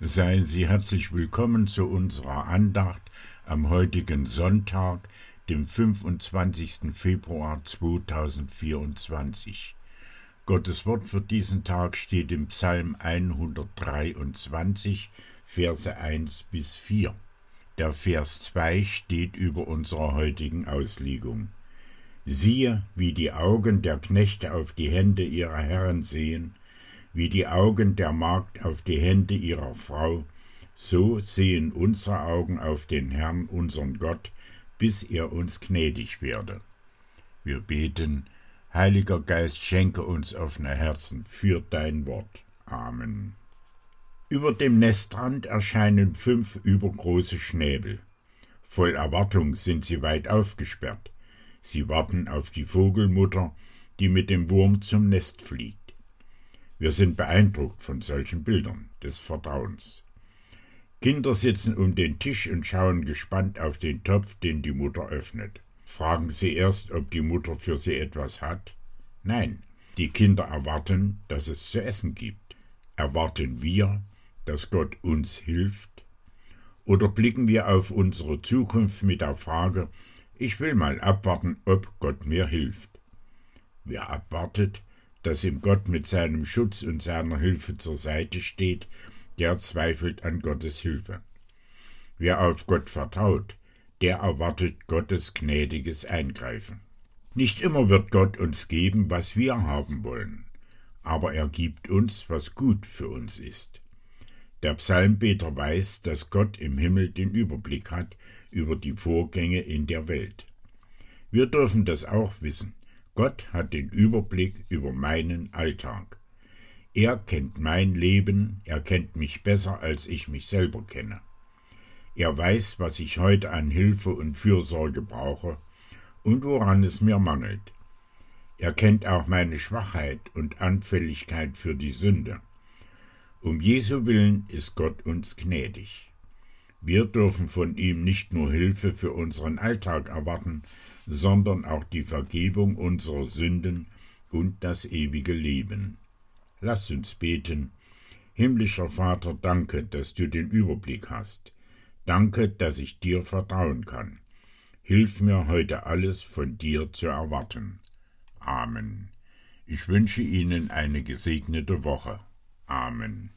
Seien Sie herzlich willkommen zu unserer Andacht am heutigen Sonntag, dem 25. Februar 2024. Gottes Wort für diesen Tag steht im Psalm 123, Verse 1 bis 4. Der Vers 2 steht über unserer heutigen Auslegung. Siehe, wie die Augen der Knechte auf die Hände ihrer Herren sehen, wie die Augen der Magd auf die Hände ihrer Frau, so sehen unsere Augen auf den Herrn, unseren Gott, bis er uns gnädig werde. Wir beten, Heiliger Geist, schenke uns offene Herzen für dein Wort. Amen. Über dem Nestrand erscheinen fünf übergroße Schnäbel. Voll Erwartung sind sie weit aufgesperrt. Sie warten auf die Vogelmutter, die mit dem Wurm zum Nest fliegt. Wir sind beeindruckt von solchen Bildern des Vertrauens. Kinder sitzen um den Tisch und schauen gespannt auf den Topf, den die Mutter öffnet. Fragen sie erst, ob die Mutter für sie etwas hat? Nein, die Kinder erwarten, dass es zu essen gibt. Erwarten wir, dass Gott uns hilft? Oder blicken wir auf unsere Zukunft mit der Frage, ich will mal abwarten, ob Gott mir hilft? Wer abwartet, dass ihm Gott mit seinem Schutz und seiner Hilfe zur Seite steht, der zweifelt an Gottes Hilfe. Wer auf Gott vertraut, der erwartet Gottes gnädiges Eingreifen. Nicht immer wird Gott uns geben, was wir haben wollen, aber er gibt uns, was gut für uns ist. Der Psalmbeter weiß, dass Gott im Himmel den Überblick hat über die Vorgänge in der Welt. Wir dürfen das auch wissen. Gott hat den Überblick über meinen Alltag. Er kennt mein Leben, er kennt mich besser, als ich mich selber kenne. Er weiß, was ich heute an Hilfe und Fürsorge brauche und woran es mir mangelt. Er kennt auch meine Schwachheit und Anfälligkeit für die Sünde. Um Jesu willen ist Gott uns gnädig. Wir dürfen von ihm nicht nur Hilfe für unseren Alltag erwarten, sondern auch die Vergebung unserer Sünden und das ewige Leben. Lass uns beten. Himmlischer Vater, danke, dass du den Überblick hast. Danke, dass ich dir vertrauen kann. Hilf mir heute alles von dir zu erwarten. Amen. Ich wünsche Ihnen eine gesegnete Woche. Amen.